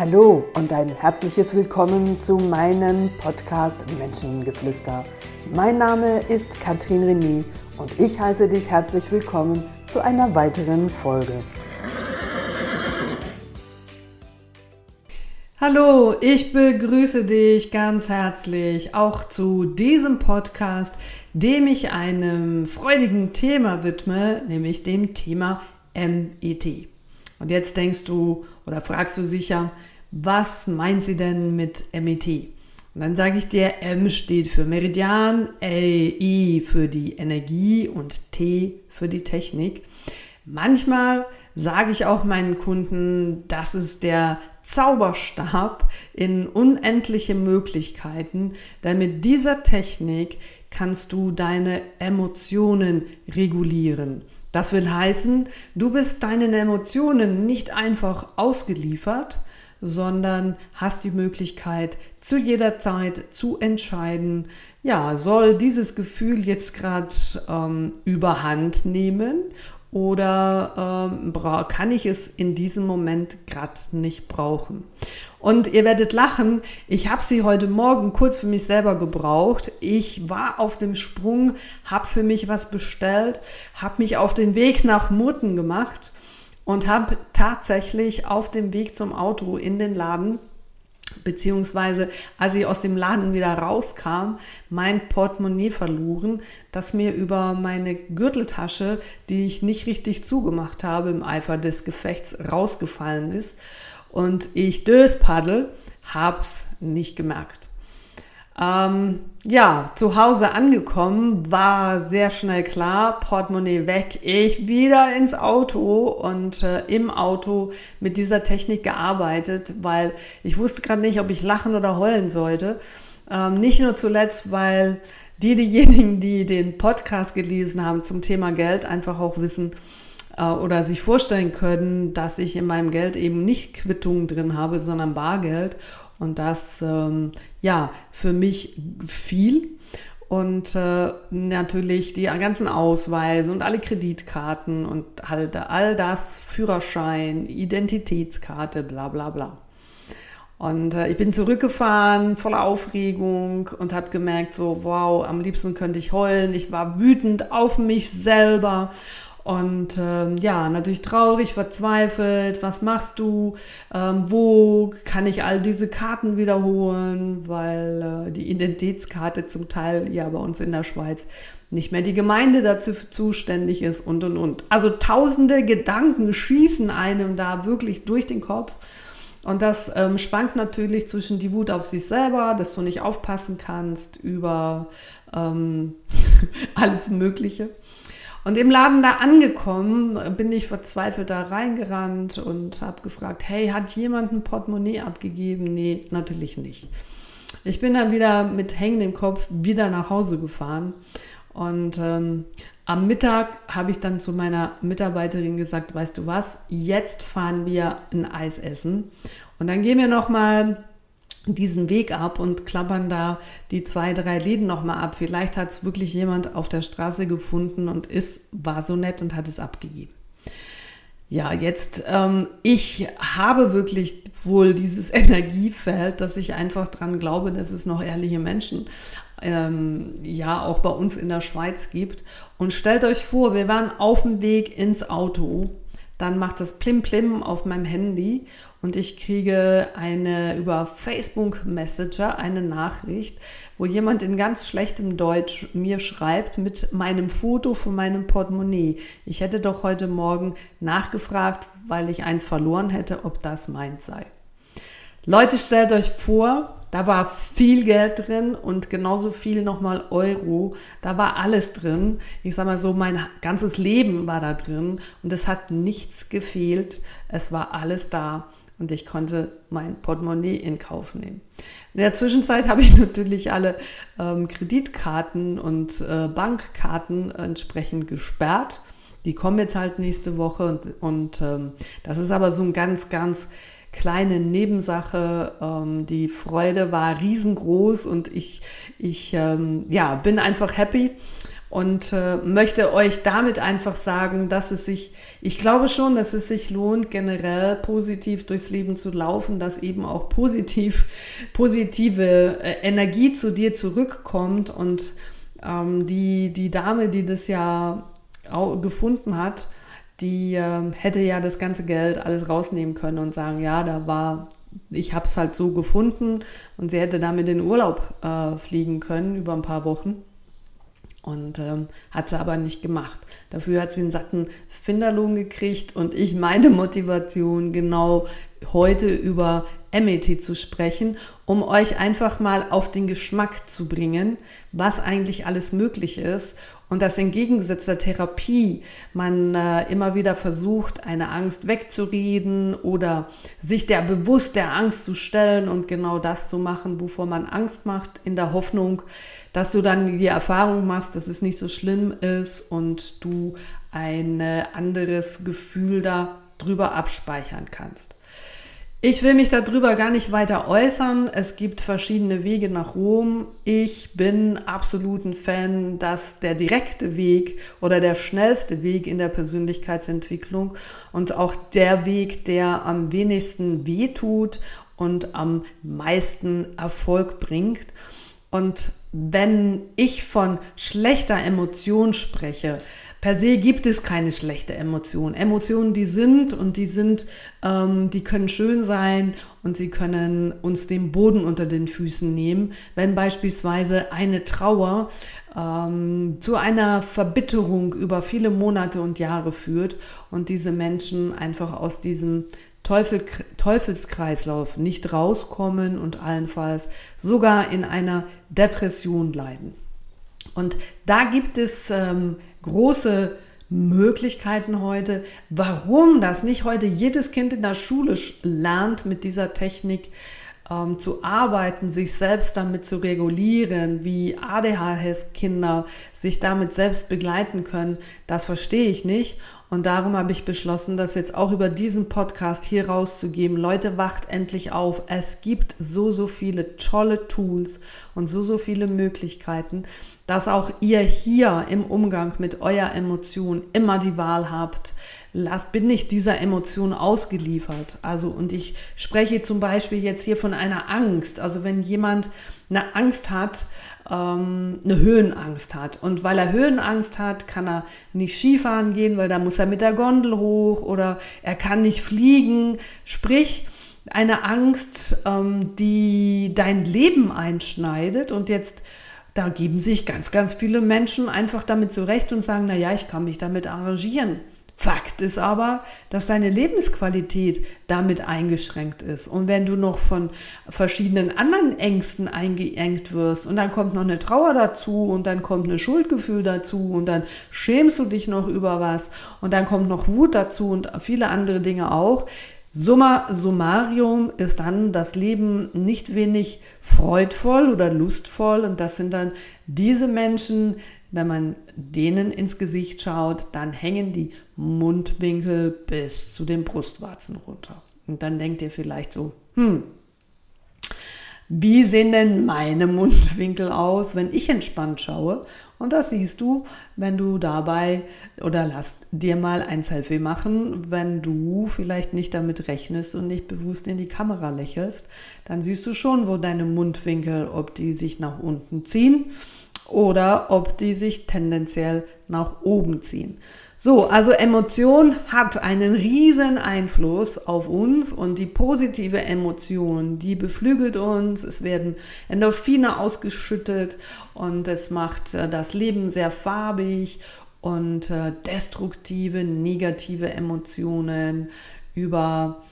Hallo und ein herzliches Willkommen zu meinem Podcast Menschengeflüster. Mein Name ist Katrin René und ich heiße dich herzlich willkommen zu einer weiteren Folge. Hallo, ich begrüße dich ganz herzlich auch zu diesem Podcast, dem ich einem freudigen Thema widme, nämlich dem Thema MET. Und jetzt denkst du oder fragst du sicher, was meint sie denn mit MET? Und dann sage ich dir, M steht für Meridian, L, I für die Energie und T für die Technik. Manchmal sage ich auch meinen Kunden, das ist der Zauberstab in unendliche Möglichkeiten, denn mit dieser Technik kannst du deine Emotionen regulieren. Das will heißen, du bist deinen Emotionen nicht einfach ausgeliefert, sondern hast die Möglichkeit, zu jeder Zeit zu entscheiden, ja, soll dieses Gefühl jetzt gerade ähm, überhand nehmen oder ähm, kann ich es in diesem Moment gerade nicht brauchen? Und ihr werdet lachen, ich habe sie heute Morgen kurz für mich selber gebraucht. Ich war auf dem Sprung, habe für mich was bestellt, habe mich auf den Weg nach Murten gemacht und habe tatsächlich auf dem Weg zum Auto in den Laden beziehungsweise als ich aus dem Laden wieder rauskam, mein Portemonnaie verloren, das mir über meine Gürteltasche, die ich nicht richtig zugemacht habe im Eifer des Gefechts, rausgefallen ist. Und ich Döspaddel hab's nicht gemerkt. Ähm, ja, zu Hause angekommen, war sehr schnell klar, Portemonnaie weg, ich wieder ins Auto und äh, im Auto mit dieser Technik gearbeitet, weil ich wusste gerade nicht, ob ich lachen oder heulen sollte. Ähm, nicht nur zuletzt, weil die, diejenigen, die den Podcast gelesen haben zum Thema Geld, einfach auch wissen, äh, oder sich vorstellen können, dass ich in meinem Geld eben nicht Quittungen drin habe, sondern Bargeld und das, ähm, ja, für mich viel. Und äh, natürlich die ganzen Ausweise und alle Kreditkarten und halt all das, Führerschein, Identitätskarte, bla bla bla. Und äh, ich bin zurückgefahren, voller Aufregung und habe gemerkt, so, wow, am liebsten könnte ich heulen. Ich war wütend auf mich selber und ähm, ja, natürlich traurig, verzweifelt. Was machst du? Ähm, wo kann ich all diese Karten wiederholen? Weil äh, die Identitätskarte zum Teil ja bei uns in der Schweiz nicht mehr die Gemeinde dazu zuständig ist und und und. Also tausende Gedanken schießen einem da wirklich durch den Kopf. Und das ähm, schwankt natürlich zwischen die Wut auf sich selber, dass du nicht aufpassen kannst, über ähm, alles Mögliche. Und im Laden da angekommen, bin ich verzweifelt da reingerannt und habe gefragt, hey, hat jemand ein Portemonnaie abgegeben? Nee, natürlich nicht. Ich bin dann wieder mit hängendem Kopf wieder nach Hause gefahren und ähm, am Mittag habe ich dann zu meiner Mitarbeiterin gesagt, weißt du was, jetzt fahren wir ein Eis essen und dann gehen wir noch mal diesen Weg ab und klappern da die zwei, drei Läden nochmal ab. Vielleicht hat es wirklich jemand auf der Straße gefunden und ist, war so nett und hat es abgegeben. Ja, jetzt, ähm, ich habe wirklich wohl dieses Energiefeld, dass ich einfach dran glaube, dass es noch ehrliche Menschen ähm, ja auch bei uns in der Schweiz gibt. Und stellt euch vor, wir waren auf dem Weg ins Auto, dann macht das Plim Plim auf meinem Handy und ich kriege eine über Facebook Messenger eine Nachricht, wo jemand in ganz schlechtem Deutsch mir schreibt mit meinem Foto von meinem Portemonnaie. Ich hätte doch heute Morgen nachgefragt, weil ich eins verloren hätte, ob das meins sei. Leute, stellt euch vor, da war viel Geld drin und genauso viel nochmal Euro. Da war alles drin. Ich sag mal so, mein ganzes Leben war da drin und es hat nichts gefehlt. Es war alles da und ich konnte mein Portemonnaie in Kauf nehmen. In der Zwischenzeit habe ich natürlich alle ähm, Kreditkarten und äh, Bankkarten entsprechend gesperrt. Die kommen jetzt halt nächste Woche und, und ähm, das ist aber so ein ganz, ganz kleine Nebensache. Ähm, die Freude war riesengroß und ich, ich ähm, ja, bin einfach happy und äh, möchte euch damit einfach sagen, dass es sich, ich glaube schon, dass es sich lohnt, generell positiv durchs Leben zu laufen, dass eben auch positiv, positive äh, Energie zu dir zurückkommt und ähm, die, die Dame, die das ja gefunden hat, die äh, hätte ja das ganze Geld alles rausnehmen können und sagen, ja, da war, ich habe es halt so gefunden und sie hätte damit in Urlaub äh, fliegen können über ein paar Wochen. Und ähm, hat sie aber nicht gemacht. Dafür hat sie einen satten Finderlohn gekriegt und ich meine Motivation genau heute über MET zu sprechen, um euch einfach mal auf den Geschmack zu bringen, was eigentlich alles möglich ist und dass im Gegensatz Therapie man äh, immer wieder versucht, eine Angst wegzureden oder sich der bewusst der Angst zu stellen und genau das zu machen, wovor man Angst macht, in der Hoffnung, dass du dann die Erfahrung machst, dass es nicht so schlimm ist und du ein anderes Gefühl da drüber abspeichern kannst. Ich will mich darüber gar nicht weiter äußern. Es gibt verschiedene Wege nach Rom. Ich bin absolut ein Fan, dass der direkte Weg oder der schnellste Weg in der Persönlichkeitsentwicklung und auch der Weg, der am wenigsten wehtut und am meisten Erfolg bringt. Und wenn ich von schlechter Emotion spreche, per se gibt es keine schlechte Emotion. Emotionen, die sind und die sind, ähm, die können schön sein und sie können uns den Boden unter den Füßen nehmen, wenn beispielsweise eine Trauer ähm, zu einer Verbitterung über viele Monate und Jahre führt und diese Menschen einfach aus diesem Teufel, Teufelskreislauf nicht rauskommen und allenfalls sogar in einer Depression leiden. Und da gibt es ähm, große Möglichkeiten heute, warum das nicht heute jedes Kind in der Schule lernt, mit dieser Technik ähm, zu arbeiten, sich selbst damit zu regulieren, wie ADHS-Kinder sich damit selbst begleiten können, das verstehe ich nicht. Und darum habe ich beschlossen, das jetzt auch über diesen Podcast hier rauszugeben. Leute, wacht endlich auf. Es gibt so, so viele tolle Tools und so, so viele Möglichkeiten, dass auch ihr hier im Umgang mit eurer Emotion immer die Wahl habt. Lasst, bin ich dieser Emotion ausgeliefert. Also, und ich spreche zum Beispiel jetzt hier von einer Angst. Also, wenn jemand eine Angst hat, ähm, eine Höhenangst hat. Und weil er Höhenangst hat, kann er nicht Skifahren gehen, weil da muss er mit der Gondel hoch oder er kann nicht fliegen. Sprich, eine Angst, ähm, die dein Leben einschneidet und jetzt da geben sich ganz, ganz viele Menschen einfach damit zurecht und sagen, na ja, ich kann mich damit arrangieren. Fakt ist aber, dass deine Lebensqualität damit eingeschränkt ist. Und wenn du noch von verschiedenen anderen Ängsten eingeengt wirst und dann kommt noch eine Trauer dazu und dann kommt ein Schuldgefühl dazu und dann schämst du dich noch über was und dann kommt noch Wut dazu und viele andere Dinge auch. Summa summarium ist dann das Leben nicht wenig freudvoll oder lustvoll und das sind dann diese Menschen, wenn man denen ins Gesicht schaut, dann hängen die Mundwinkel bis zu den Brustwarzen runter. Und dann denkt ihr vielleicht so, hm, wie sehen denn meine Mundwinkel aus, wenn ich entspannt schaue? Und das siehst du, wenn du dabei oder lass dir mal ein Selfie machen, wenn du vielleicht nicht damit rechnest und nicht bewusst in die Kamera lächelst, dann siehst du schon, wo deine Mundwinkel, ob die sich nach unten ziehen oder ob die sich tendenziell nach oben ziehen. So, also Emotion hat einen riesen Einfluss auf uns und die positive Emotion, die beflügelt uns, es werden Endorphine ausgeschüttet und es macht äh, das Leben sehr farbig und äh, destruktive, negative Emotionen über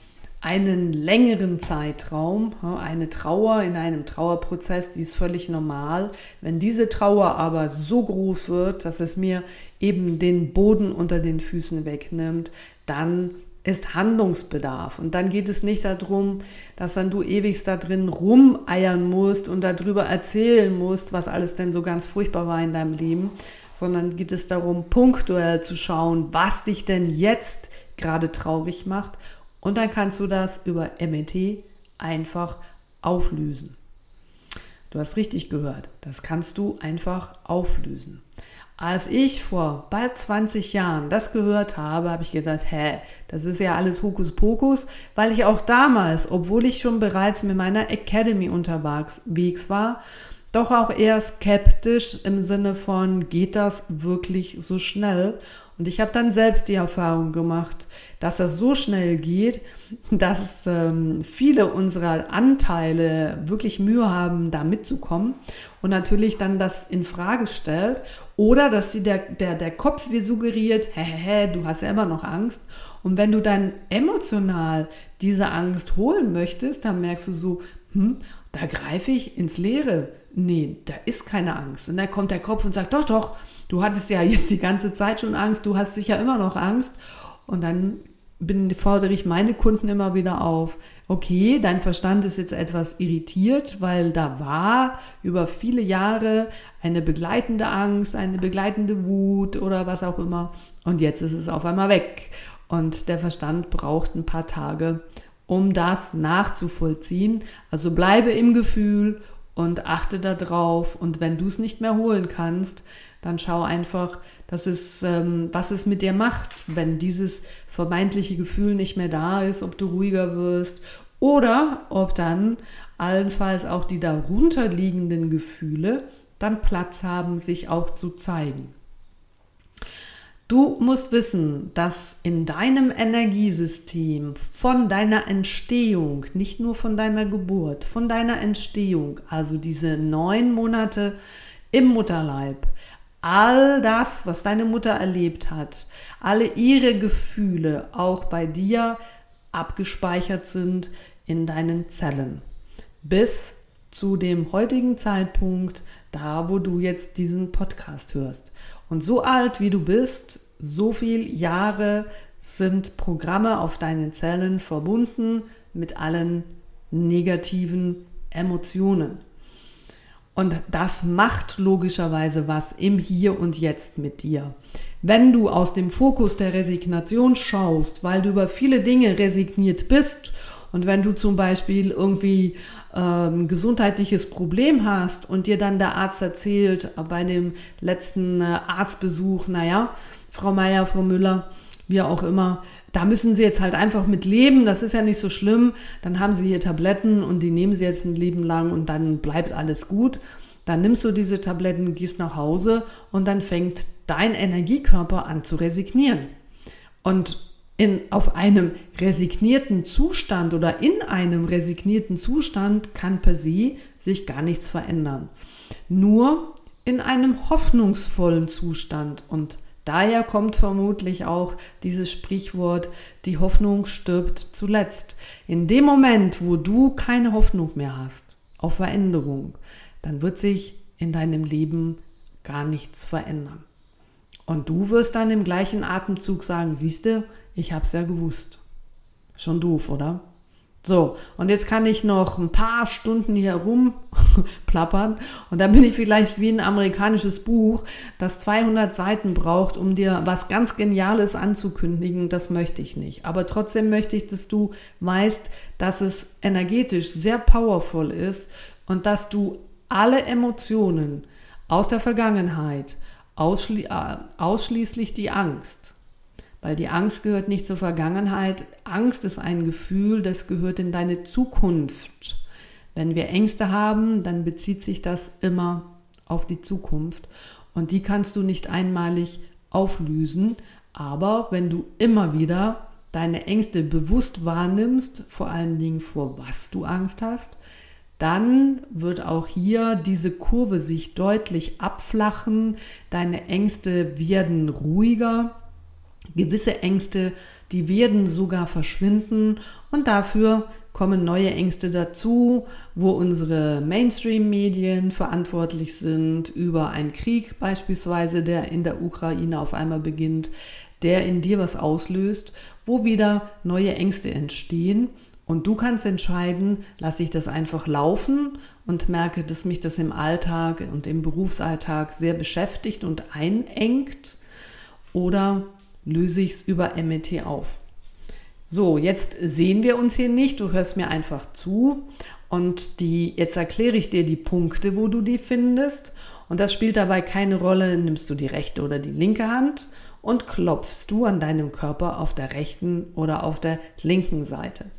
einen längeren Zeitraum, eine Trauer in einem Trauerprozess, die ist völlig normal. Wenn diese Trauer aber so groß wird, dass es mir eben den Boden unter den Füßen wegnimmt, dann ist Handlungsbedarf. Und dann geht es nicht darum, dass dann du ewigst da drin rumeiern musst und darüber erzählen musst, was alles denn so ganz furchtbar war in deinem Leben, sondern geht es darum, punktuell zu schauen, was dich denn jetzt gerade traurig macht und dann kannst du das über MET einfach auflösen. Du hast richtig gehört, das kannst du einfach auflösen. Als ich vor bald 20 Jahren das gehört habe, habe ich gedacht, hä, das ist ja alles Hokuspokus, weil ich auch damals, obwohl ich schon bereits mit meiner Academy unterwegs war, doch auch eher skeptisch im Sinne von, geht das wirklich so schnell? Und ich habe dann selbst die Erfahrung gemacht, dass das so schnell geht, dass ähm, viele unserer Anteile wirklich Mühe haben, da mitzukommen und natürlich dann das in Frage stellt oder dass sie der, der, der Kopf wie suggeriert, hä, du hast ja immer noch Angst. Und wenn du dann emotional diese Angst holen möchtest, dann merkst du so, hm, da greife ich ins Leere. Nee, da ist keine Angst. Und dann kommt der Kopf und sagt, doch, doch, du hattest ja jetzt die ganze Zeit schon Angst, du hast sicher immer noch Angst. Und dann bin, fordere ich meine Kunden immer wieder auf, okay, dein Verstand ist jetzt etwas irritiert, weil da war über viele Jahre eine begleitende Angst, eine begleitende Wut oder was auch immer. Und jetzt ist es auf einmal weg. Und der Verstand braucht ein paar Tage, um das nachzuvollziehen. Also bleibe im Gefühl und achte darauf. Und wenn du es nicht mehr holen kannst, dann schau einfach, dass es, ähm, was es mit dir macht, wenn dieses vermeintliche Gefühl nicht mehr da ist, ob du ruhiger wirst oder ob dann allenfalls auch die darunterliegenden Gefühle dann Platz haben, sich auch zu zeigen. Du musst wissen, dass in deinem Energiesystem von deiner Entstehung, nicht nur von deiner Geburt, von deiner Entstehung, also diese neun Monate im Mutterleib, all das, was deine Mutter erlebt hat, alle ihre Gefühle auch bei dir abgespeichert sind in deinen Zellen. Bis zu dem heutigen Zeitpunkt, da wo du jetzt diesen Podcast hörst. Und so alt wie du bist, so viele Jahre sind Programme auf deinen Zellen verbunden mit allen negativen Emotionen. Und das macht logischerweise was im Hier und Jetzt mit dir. Wenn du aus dem Fokus der Resignation schaust, weil du über viele Dinge resigniert bist und wenn du zum Beispiel irgendwie ähm, gesundheitliches Problem hast und dir dann der Arzt erzählt bei dem letzten äh, Arztbesuch, naja, Frau Meier, Frau Müller, wie auch immer, da müssen Sie jetzt halt einfach mit leben, das ist ja nicht so schlimm, dann haben Sie hier Tabletten und die nehmen Sie jetzt ein Leben lang und dann bleibt alles gut. Dann nimmst du diese Tabletten, gehst nach Hause und dann fängt dein Energiekörper an zu resignieren. Und in, auf einem resignierten Zustand oder in einem resignierten Zustand kann per se sich gar nichts verändern. Nur in einem hoffnungsvollen Zustand und daher kommt vermutlich auch dieses Sprichwort, die Hoffnung stirbt zuletzt. In dem Moment, wo du keine Hoffnung mehr hast auf Veränderung, dann wird sich in deinem Leben gar nichts verändern. Und du wirst dann im gleichen Atemzug sagen, siehste, ich hab's ja gewusst. Schon doof, oder? So, und jetzt kann ich noch ein paar Stunden hier rumplappern und dann bin ich vielleicht wie ein amerikanisches Buch, das 200 Seiten braucht, um dir was ganz Geniales anzukündigen. Das möchte ich nicht. Aber trotzdem möchte ich, dass du weißt, dass es energetisch sehr powerful ist und dass du alle Emotionen aus der Vergangenheit, ausschli äh, ausschließlich die Angst, weil die Angst gehört nicht zur Vergangenheit. Angst ist ein Gefühl, das gehört in deine Zukunft. Wenn wir Ängste haben, dann bezieht sich das immer auf die Zukunft. Und die kannst du nicht einmalig auflösen. Aber wenn du immer wieder deine Ängste bewusst wahrnimmst, vor allen Dingen vor was du Angst hast, dann wird auch hier diese Kurve sich deutlich abflachen. Deine Ängste werden ruhiger Gewisse Ängste, die werden sogar verschwinden und dafür kommen neue Ängste dazu, wo unsere Mainstream-Medien verantwortlich sind über einen Krieg beispielsweise, der in der Ukraine auf einmal beginnt, der in dir was auslöst, wo wieder neue Ängste entstehen. Und du kannst entscheiden, lasse ich das einfach laufen und merke, dass mich das im Alltag und im Berufsalltag sehr beschäftigt und einengt oder löse ich es über MET auf. So, jetzt sehen wir uns hier nicht, du hörst mir einfach zu und die, jetzt erkläre ich dir die Punkte, wo du die findest Und das spielt dabei keine Rolle, nimmst du die rechte oder die linke Hand und klopfst du an deinem Körper auf der rechten oder auf der linken Seite.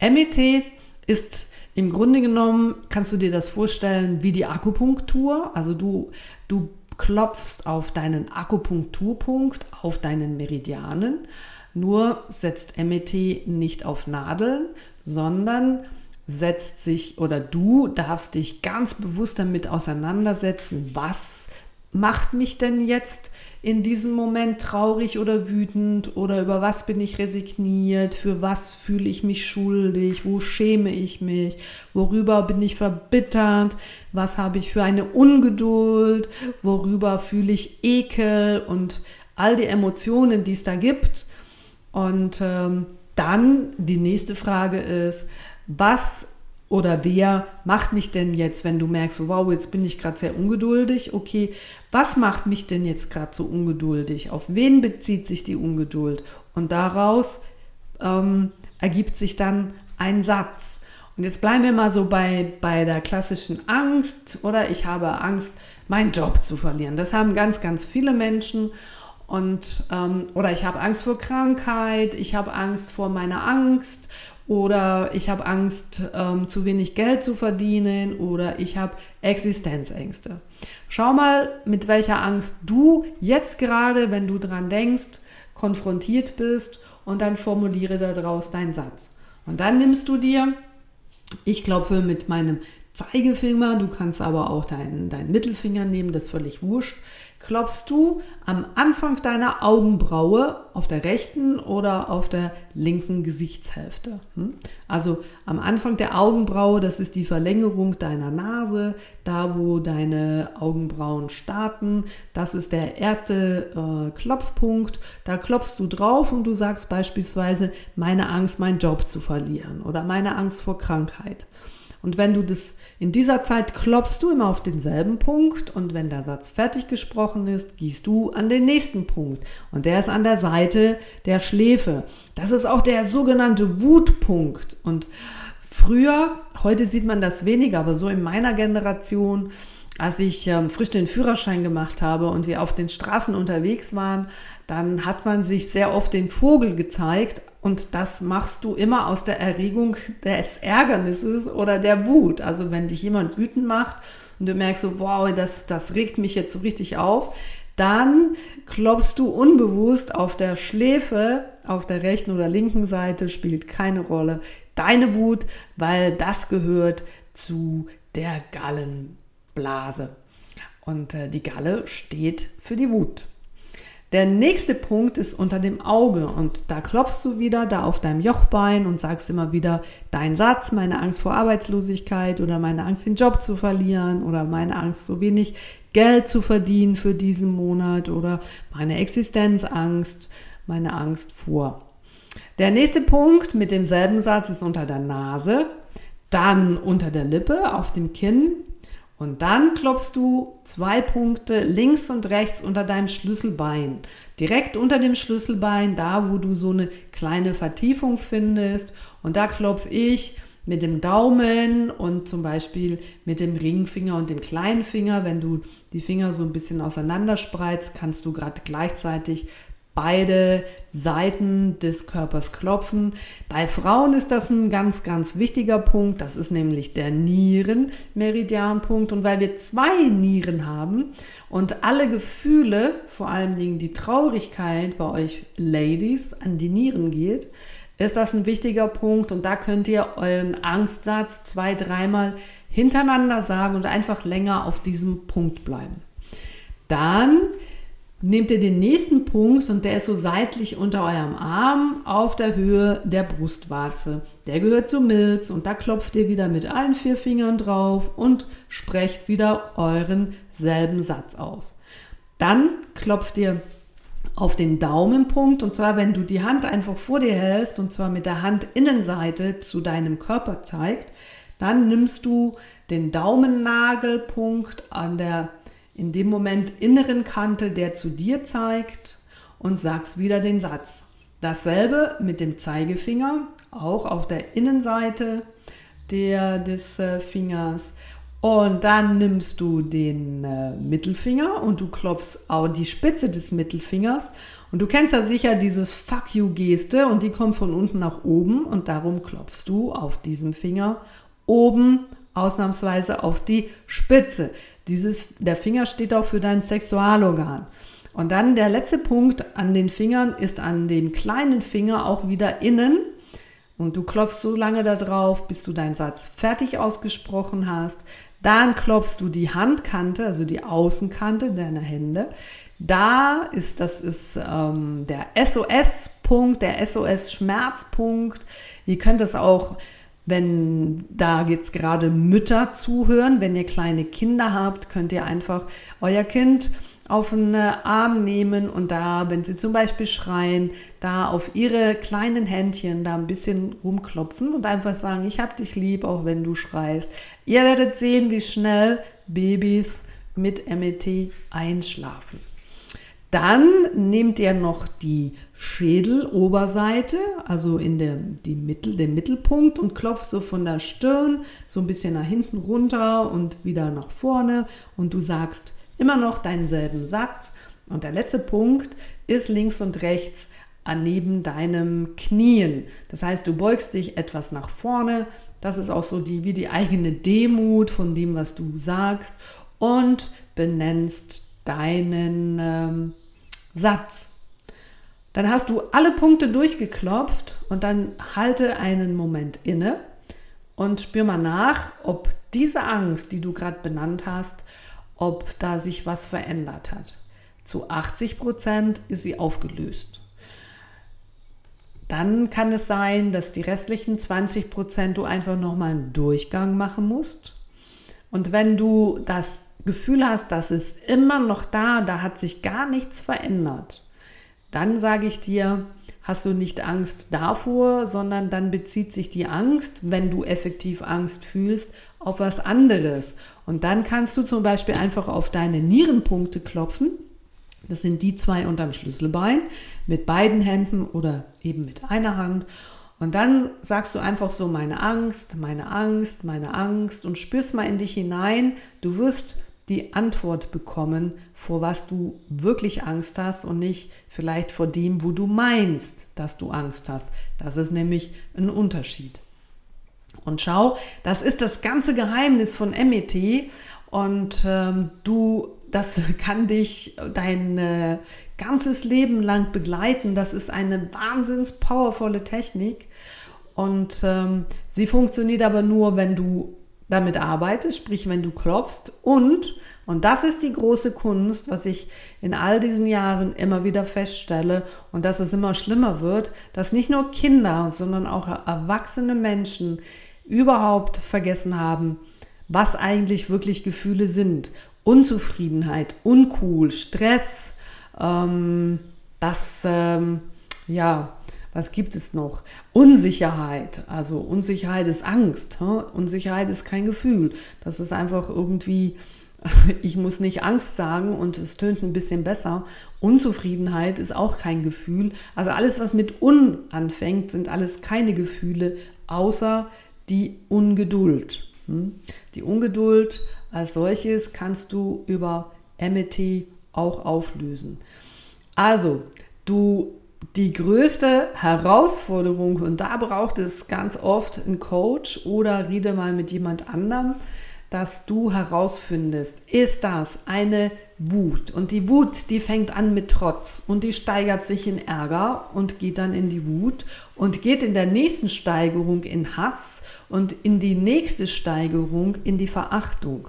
MET ist im Grunde genommen, kannst du dir das vorstellen wie die Akupunktur. Also du, du klopfst auf deinen Akupunkturpunkt, auf deinen Meridianen. Nur setzt MET nicht auf Nadeln, sondern setzt sich oder du darfst dich ganz bewusst damit auseinandersetzen, was macht mich denn jetzt in diesem Moment traurig oder wütend oder über was bin ich resigniert, für was fühle ich mich schuldig, wo schäme ich mich, worüber bin ich verbittert, was habe ich für eine Ungeduld, worüber fühle ich Ekel und all die Emotionen, die es da gibt. Und ähm, dann die nächste Frage ist, was oder wer macht mich denn jetzt, wenn du merkst, wow, jetzt bin ich gerade sehr ungeduldig, okay, was macht mich denn jetzt gerade so ungeduldig? Auf wen bezieht sich die Ungeduld? Und daraus ähm, ergibt sich dann ein Satz. Und jetzt bleiben wir mal so bei, bei der klassischen Angst oder ich habe Angst, meinen Job zu verlieren. Das haben ganz, ganz viele Menschen. Und, ähm, oder ich habe Angst vor Krankheit, ich habe Angst vor meiner Angst oder ich habe Angst, ähm, zu wenig Geld zu verdienen oder ich habe Existenzängste. Schau mal, mit welcher Angst du jetzt gerade, wenn du dran denkst, konfrontiert bist und dann formuliere daraus deinen Satz. Und dann nimmst du dir, ich klopfe mit meinem Zeigefinger, du kannst aber auch deinen, deinen Mittelfinger nehmen, das ist völlig wurscht klopfst du am Anfang deiner Augenbraue auf der rechten oder auf der linken Gesichtshälfte. Hm? Also am Anfang der Augenbraue, das ist die Verlängerung deiner Nase, da wo deine Augenbrauen starten. Das ist der erste äh, Klopfpunkt. Da klopfst du drauf und du sagst beispielsweise, meine Angst, meinen Job zu verlieren oder meine Angst vor Krankheit. Und wenn du das in dieser Zeit klopfst du immer auf denselben Punkt. Und wenn der Satz fertig gesprochen ist, gehst du an den nächsten Punkt. Und der ist an der Seite der Schläfe. Das ist auch der sogenannte Wutpunkt. Und früher, heute sieht man das weniger, aber so in meiner Generation, als ich ähm, frisch den Führerschein gemacht habe und wir auf den Straßen unterwegs waren, dann hat man sich sehr oft den Vogel gezeigt und das machst du immer aus der Erregung des Ärgernisses oder der Wut. Also wenn dich jemand wütend macht und du merkst so, wow, das, das regt mich jetzt so richtig auf, dann klopfst du unbewusst auf der Schläfe, auf der rechten oder linken Seite, spielt keine Rolle, deine Wut, weil das gehört zu der Gallenblase. Und äh, die Galle steht für die Wut. Der nächste Punkt ist unter dem Auge und da klopfst du wieder da auf deinem Jochbein und sagst immer wieder deinen Satz, meine Angst vor Arbeitslosigkeit oder meine Angst, den Job zu verlieren oder meine Angst, so wenig Geld zu verdienen für diesen Monat oder meine Existenzangst, meine Angst vor. Der nächste Punkt mit demselben Satz ist unter der Nase, dann unter der Lippe, auf dem Kinn, und dann klopfst du zwei Punkte links und rechts unter deinem Schlüsselbein. Direkt unter dem Schlüsselbein, da wo du so eine kleine Vertiefung findest. Und da klopfe ich mit dem Daumen und zum Beispiel mit dem Ringfinger und dem kleinen Finger. Wenn du die Finger so ein bisschen auseinander spreizt, kannst du gerade gleichzeitig beide Seiten des Körpers klopfen. Bei Frauen ist das ein ganz, ganz wichtiger Punkt. Das ist nämlich der Nierenmeridianpunkt. Und weil wir zwei Nieren haben und alle Gefühle, vor allen Dingen die Traurigkeit bei euch Ladies an die Nieren geht, ist das ein wichtiger Punkt. Und da könnt ihr euren Angstsatz zwei, dreimal hintereinander sagen und einfach länger auf diesem Punkt bleiben. Dann nehmt ihr den nächsten Punkt und der ist so seitlich unter eurem Arm auf der Höhe der Brustwarze. Der gehört zum Milz und da klopft ihr wieder mit allen vier Fingern drauf und sprecht wieder euren selben Satz aus. Dann klopft ihr auf den Daumenpunkt und zwar, wenn du die Hand einfach vor dir hältst und zwar mit der Handinnenseite zu deinem Körper zeigt, dann nimmst du den Daumennagelpunkt an der in dem Moment inneren Kante, der zu dir zeigt und sagst wieder den Satz. Dasselbe mit dem Zeigefinger, auch auf der Innenseite der, des äh, Fingers Und dann nimmst du den äh, Mittelfinger und du klopfst auch die Spitze des Mittelfingers. Und du kennst ja sicher dieses Fuck you Geste und die kommt von unten nach oben und darum klopfst du auf diesem Finger oben ausnahmsweise auf die Spitze. Dieses, der Finger steht auch für dein Sexualorgan. Und dann der letzte Punkt an den Fingern ist an dem kleinen Finger auch wieder innen. Und du klopfst so lange da drauf, bis du deinen Satz fertig ausgesprochen hast. Dann klopfst du die Handkante, also die Außenkante deiner Hände. Da ist, das ist ähm, der SOS-Punkt, der SOS-Schmerzpunkt. Ihr könnt es auch, wenn da jetzt gerade Mütter zuhören, wenn ihr kleine Kinder habt, könnt ihr einfach euer Kind auf den Arm nehmen und da, wenn sie zum Beispiel schreien, da auf ihre kleinen Händchen da ein bisschen rumklopfen und einfach sagen, ich hab dich lieb, auch wenn du schreist. Ihr werdet sehen, wie schnell Babys mit MET einschlafen. Dann nehmt ihr noch die Schädeloberseite, also in der, die Mittel, den Mittelpunkt und klopft so von der Stirn so ein bisschen nach hinten runter und wieder nach vorne und du sagst immer noch deinen selben Satz. Und der letzte Punkt ist links und rechts neben deinem Knien. Das heißt, du beugst dich etwas nach vorne. Das ist auch so die, wie die eigene Demut von dem, was du sagst und benennst deinen ähm, Satz. Dann hast du alle Punkte durchgeklopft und dann halte einen Moment inne und spür mal nach, ob diese Angst, die du gerade benannt hast, ob da sich was verändert hat. Zu 80 Prozent ist sie aufgelöst. Dann kann es sein, dass die restlichen 20 Prozent du einfach nochmal einen Durchgang machen musst. Und wenn du das Gefühl hast, dass es immer noch da, da hat sich gar nichts verändert, dann sage ich dir, hast du nicht Angst davor, sondern dann bezieht sich die Angst, wenn du effektiv Angst fühlst, auf was anderes. Und dann kannst du zum Beispiel einfach auf deine Nierenpunkte klopfen. Das sind die zwei unterm Schlüsselbein mit beiden Händen oder eben mit einer Hand. Und dann sagst du einfach so meine Angst, meine Angst, meine Angst und spürst mal in dich hinein. Du wirst die Antwort bekommen, vor was du wirklich Angst hast und nicht vielleicht vor dem, wo du meinst, dass du Angst hast. Das ist nämlich ein Unterschied. Und schau, das ist das ganze Geheimnis von MET und ähm, du, das kann dich dein äh, ganzes Leben lang begleiten. Das ist eine wahnsinns powervolle Technik und ähm, sie funktioniert aber nur, wenn du damit arbeitest, sprich wenn du klopfst und, und das ist die große Kunst, was ich in all diesen Jahren immer wieder feststelle und dass es immer schlimmer wird, dass nicht nur Kinder, sondern auch erwachsene Menschen überhaupt vergessen haben, was eigentlich wirklich Gefühle sind. Unzufriedenheit, Uncool, Stress, ähm, das, ähm, ja, was gibt es noch? Unsicherheit. Also Unsicherheit ist Angst. Hm? Unsicherheit ist kein Gefühl. Das ist einfach irgendwie, ich muss nicht Angst sagen und es tönt ein bisschen besser. Unzufriedenheit ist auch kein Gefühl. Also alles, was mit Un anfängt, sind alles keine Gefühle, außer die Ungeduld. Hm? Die Ungeduld als solches kannst du über MET auch auflösen. Also, du die größte Herausforderung, und da braucht es ganz oft einen Coach oder rede mal mit jemand anderem, dass du herausfindest, ist das eine Wut. Und die Wut, die fängt an mit Trotz und die steigert sich in Ärger und geht dann in die Wut und geht in der nächsten Steigerung in Hass und in die nächste Steigerung in die Verachtung.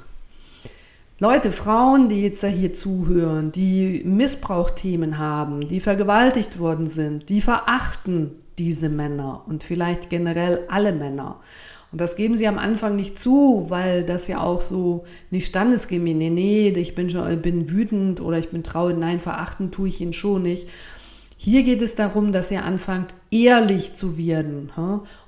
Leute, Frauen, die jetzt hier zuhören, die Missbrauchthemen haben, die vergewaltigt worden sind, die verachten diese Männer und vielleicht generell alle Männer. Und das geben sie am Anfang nicht zu, weil das ja auch so nicht standesgemäß, nee, nee, ich bin schon, bin wütend oder ich bin traurig, nein, verachten tue ich ihn schon nicht. Hier geht es darum, dass ihr anfangt, ehrlich zu werden.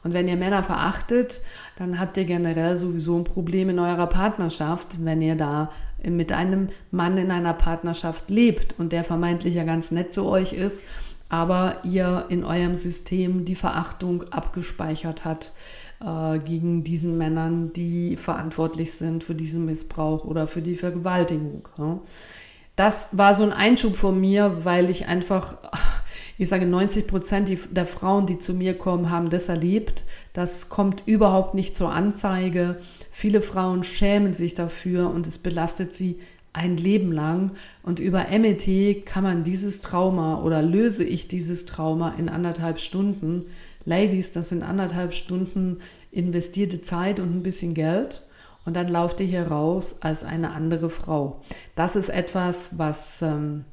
Und wenn ihr Männer verachtet, dann habt ihr generell sowieso ein Problem in eurer Partnerschaft, wenn ihr da mit einem Mann in einer Partnerschaft lebt und der vermeintlich ja ganz nett zu euch ist, aber ihr in eurem System die Verachtung abgespeichert hat, äh, gegen diesen Männern, die verantwortlich sind für diesen Missbrauch oder für die Vergewaltigung. Ja. Das war so ein Einschub von mir, weil ich einfach, ich sage 90 Prozent der Frauen, die zu mir kommen, haben das erlebt. Das kommt überhaupt nicht zur Anzeige. Viele Frauen schämen sich dafür und es belastet sie ein Leben lang. Und über MET kann man dieses Trauma oder löse ich dieses Trauma in anderthalb Stunden. Ladies, das sind anderthalb Stunden investierte Zeit und ein bisschen Geld. Und dann lauft ihr hier raus als eine andere Frau. Das ist etwas, was ähm,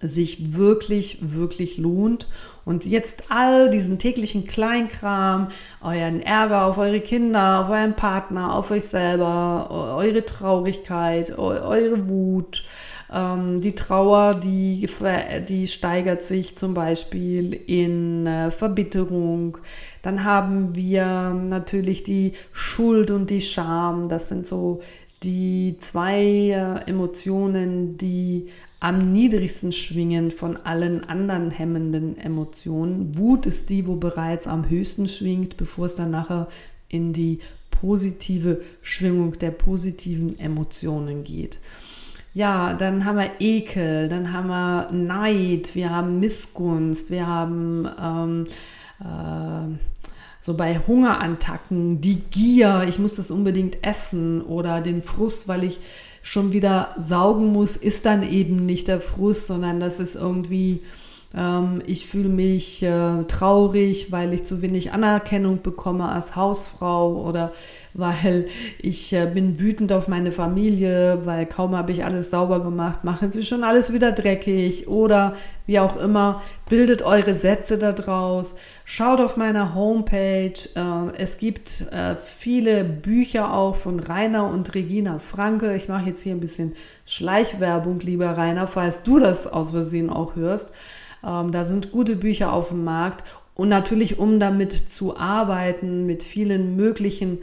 sich wirklich, wirklich lohnt. Und jetzt all diesen täglichen Kleinkram, euren Ärger auf eure Kinder, auf euren Partner, auf euch selber, eure Traurigkeit, eure Wut, ähm, die Trauer, die, die steigert sich zum Beispiel in äh, Verbitterung. Dann haben wir natürlich die Schuld und die Scham. Das sind so die zwei äh, Emotionen, die am niedrigsten schwingen von allen anderen hemmenden Emotionen. Wut ist die, wo bereits am höchsten schwingt, bevor es dann nachher in die positive Schwingung der positiven Emotionen geht. Ja, dann haben wir Ekel, dann haben wir Neid, wir haben Missgunst, wir haben ähm, äh, so bei Hungerattacken die Gier, ich muss das unbedingt essen oder den Frust, weil ich schon wieder saugen muss, ist dann eben nicht der Frust, sondern das ist irgendwie, ich fühle mich äh, traurig, weil ich zu wenig Anerkennung bekomme als Hausfrau oder weil ich äh, bin wütend auf meine Familie, weil kaum habe ich alles sauber gemacht, machen sie schon alles wieder dreckig oder wie auch immer, bildet eure Sätze daraus, schaut auf meiner Homepage, äh, es gibt äh, viele Bücher auch von Rainer und Regina Franke, ich mache jetzt hier ein bisschen Schleichwerbung, lieber Rainer, falls du das aus Versehen auch hörst, ähm, da sind gute Bücher auf dem Markt und natürlich, um damit zu arbeiten, mit vielen möglichen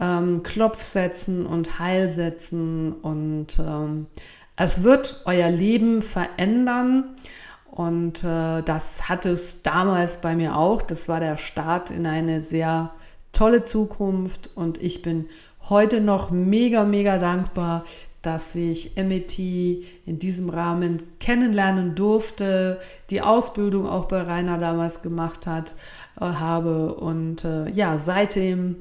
ähm, Klopfsätzen und Heilsätzen und ähm, es wird euer Leben verändern. Und äh, das hat es damals bei mir auch. Das war der Start in eine sehr tolle Zukunft. Und ich bin heute noch mega, mega dankbar, dass ich MET in diesem Rahmen kennenlernen durfte, die Ausbildung auch bei Rainer damals gemacht hat, äh, habe. Und äh, ja, seitdem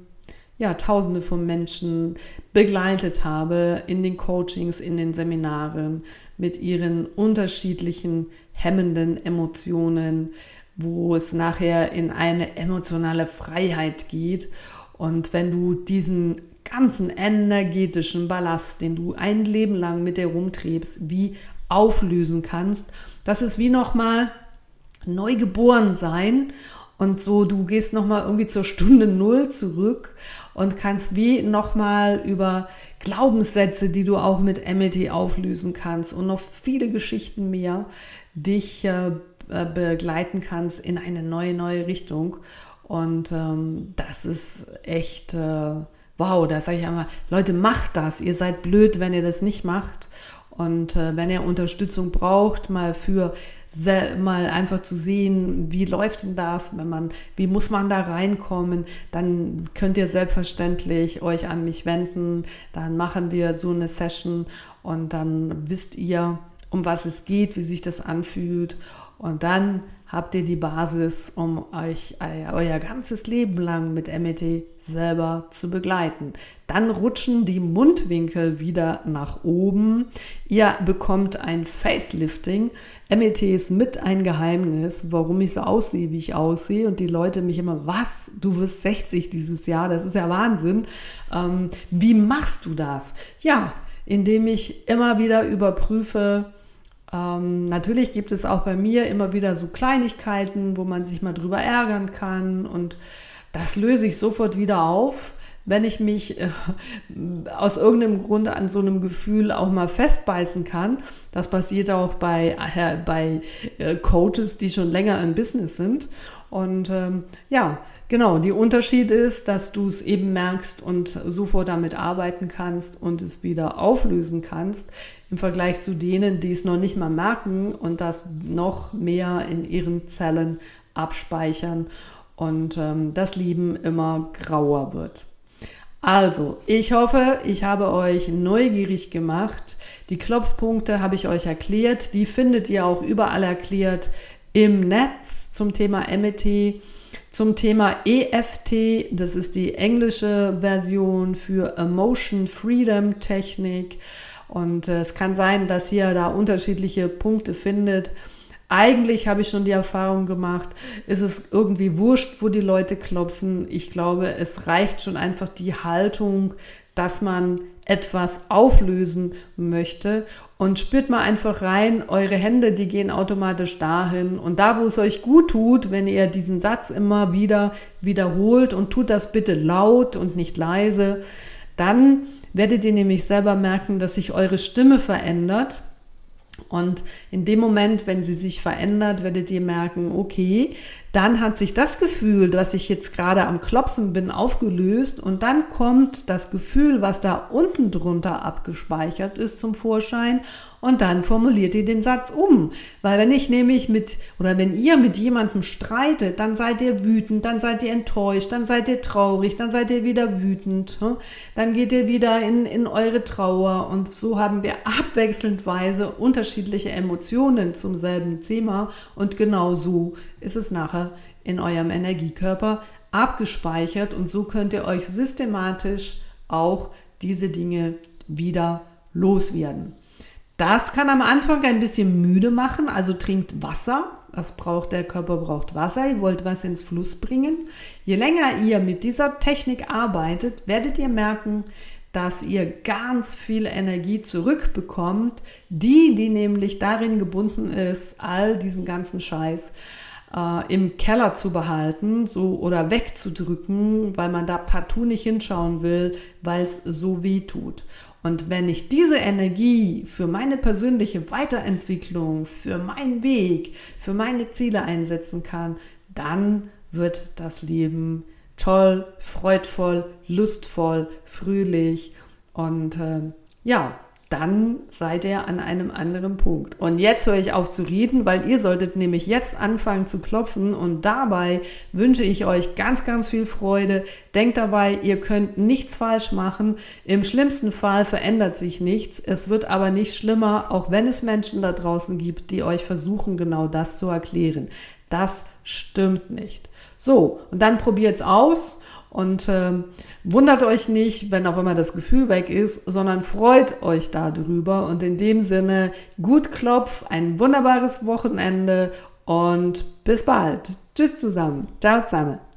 ja, Tausende von Menschen begleitet habe in den Coachings, in den Seminaren mit ihren unterschiedlichen hemmenden Emotionen, wo es nachher in eine emotionale Freiheit geht. Und wenn du diesen ganzen energetischen Ballast, den du ein Leben lang mit dir rumtrebst, wie auflösen kannst, das ist wie nochmal neu geboren sein und so du gehst nochmal irgendwie zur Stunde Null zurück und kannst wie nochmal über Glaubenssätze, die du auch mit MET auflösen kannst und noch viele Geschichten mehr dich äh, äh, begleiten kannst in eine neue, neue Richtung. Und ähm, das ist echt äh, wow, da sage ich einmal, Leute, macht das. Ihr seid blöd, wenn ihr das nicht macht. Und äh, wenn ihr Unterstützung braucht, mal für mal einfach zu sehen, wie läuft denn das, wenn man, wie muss man da reinkommen, dann könnt ihr selbstverständlich euch an mich wenden. Dann machen wir so eine Session und dann wisst ihr, um was es geht, wie sich das anfühlt. Und dann habt ihr die Basis, um euch euer ganzes Leben lang mit MET selber zu begleiten. Dann rutschen die Mundwinkel wieder nach oben. Ihr bekommt ein Facelifting. MET ist mit ein Geheimnis, warum ich so aussehe, wie ich aussehe. Und die Leute mich immer, was? Du wirst 60 dieses Jahr, das ist ja Wahnsinn. Ähm, wie machst du das? Ja, indem ich immer wieder überprüfe, ähm, natürlich gibt es auch bei mir immer wieder so Kleinigkeiten, wo man sich mal drüber ärgern kann und das löse ich sofort wieder auf, wenn ich mich äh, aus irgendeinem Grund an so einem Gefühl auch mal festbeißen kann. Das passiert auch bei, äh, bei äh, Coaches, die schon länger im Business sind. Und ähm, ja, genau, der Unterschied ist, dass du es eben merkst und sofort damit arbeiten kannst und es wieder auflösen kannst, im Vergleich zu denen, die es noch nicht mal merken und das noch mehr in ihren Zellen abspeichern. und ähm, das Leben immer grauer wird. Also, ich hoffe, ich habe euch neugierig gemacht. Die Klopfpunkte habe ich euch erklärt. Die findet ihr auch überall erklärt im Netz zum Thema MET, zum Thema EFT. Das ist die englische Version für Emotion Freedom Technik. Und äh, es kann sein, dass ihr da unterschiedliche Punkte findet. Eigentlich habe ich schon die Erfahrung gemacht, ist es irgendwie wurscht, wo die Leute klopfen. Ich glaube, es reicht schon einfach die Haltung, dass man etwas auflösen möchte und spürt mal einfach rein, eure Hände, die gehen automatisch dahin und da, wo es euch gut tut, wenn ihr diesen Satz immer wieder wiederholt und tut das bitte laut und nicht leise, dann werdet ihr nämlich selber merken, dass sich eure Stimme verändert. Und in dem Moment, wenn sie sich verändert, werdet ihr merken, okay, dann hat sich das Gefühl, dass ich jetzt gerade am Klopfen bin, aufgelöst und dann kommt das Gefühl, was da unten drunter abgespeichert ist, zum Vorschein und dann formuliert ihr den Satz um. Weil wenn ich nämlich mit oder wenn ihr mit jemandem streitet, dann seid ihr wütend, dann seid ihr enttäuscht, dann seid ihr traurig, dann seid ihr wieder wütend, hm? dann geht ihr wieder in, in eure Trauer und so haben wir abwechselndweise unterschiedliche Emotionen zum selben Thema und genau so ist es nachher in eurem Energiekörper abgespeichert und so könnt ihr euch systematisch auch diese Dinge wieder loswerden. Das kann am Anfang ein bisschen müde machen, also trinkt Wasser. Das braucht der Körper braucht Wasser. Ihr wollt was ins Fluss bringen. Je länger ihr mit dieser Technik arbeitet, werdet ihr merken, dass ihr ganz viel Energie zurückbekommt, die, die nämlich darin gebunden ist, all diesen ganzen Scheiß äh, im Keller zu behalten so, oder wegzudrücken, weil man da partout nicht hinschauen will, weil es so weh tut. Und wenn ich diese Energie für meine persönliche Weiterentwicklung, für meinen Weg, für meine Ziele einsetzen kann, dann wird das Leben toll, freudvoll, lustvoll, fröhlich und äh, ja, dann seid ihr an einem anderen Punkt. Und jetzt höre ich auf zu reden, weil ihr solltet nämlich jetzt anfangen zu klopfen und dabei wünsche ich euch ganz, ganz viel Freude. Denkt dabei, ihr könnt nichts falsch machen. Im schlimmsten Fall verändert sich nichts. Es wird aber nicht schlimmer, auch wenn es Menschen da draußen gibt, die euch versuchen, genau das zu erklären. Das stimmt nicht. So, und dann probiert es aus und äh, wundert euch nicht, wenn auf einmal das Gefühl weg ist, sondern freut euch darüber. Und in dem Sinne, gut Klopf, ein wunderbares Wochenende und bis bald. Tschüss zusammen. Ciao zusammen.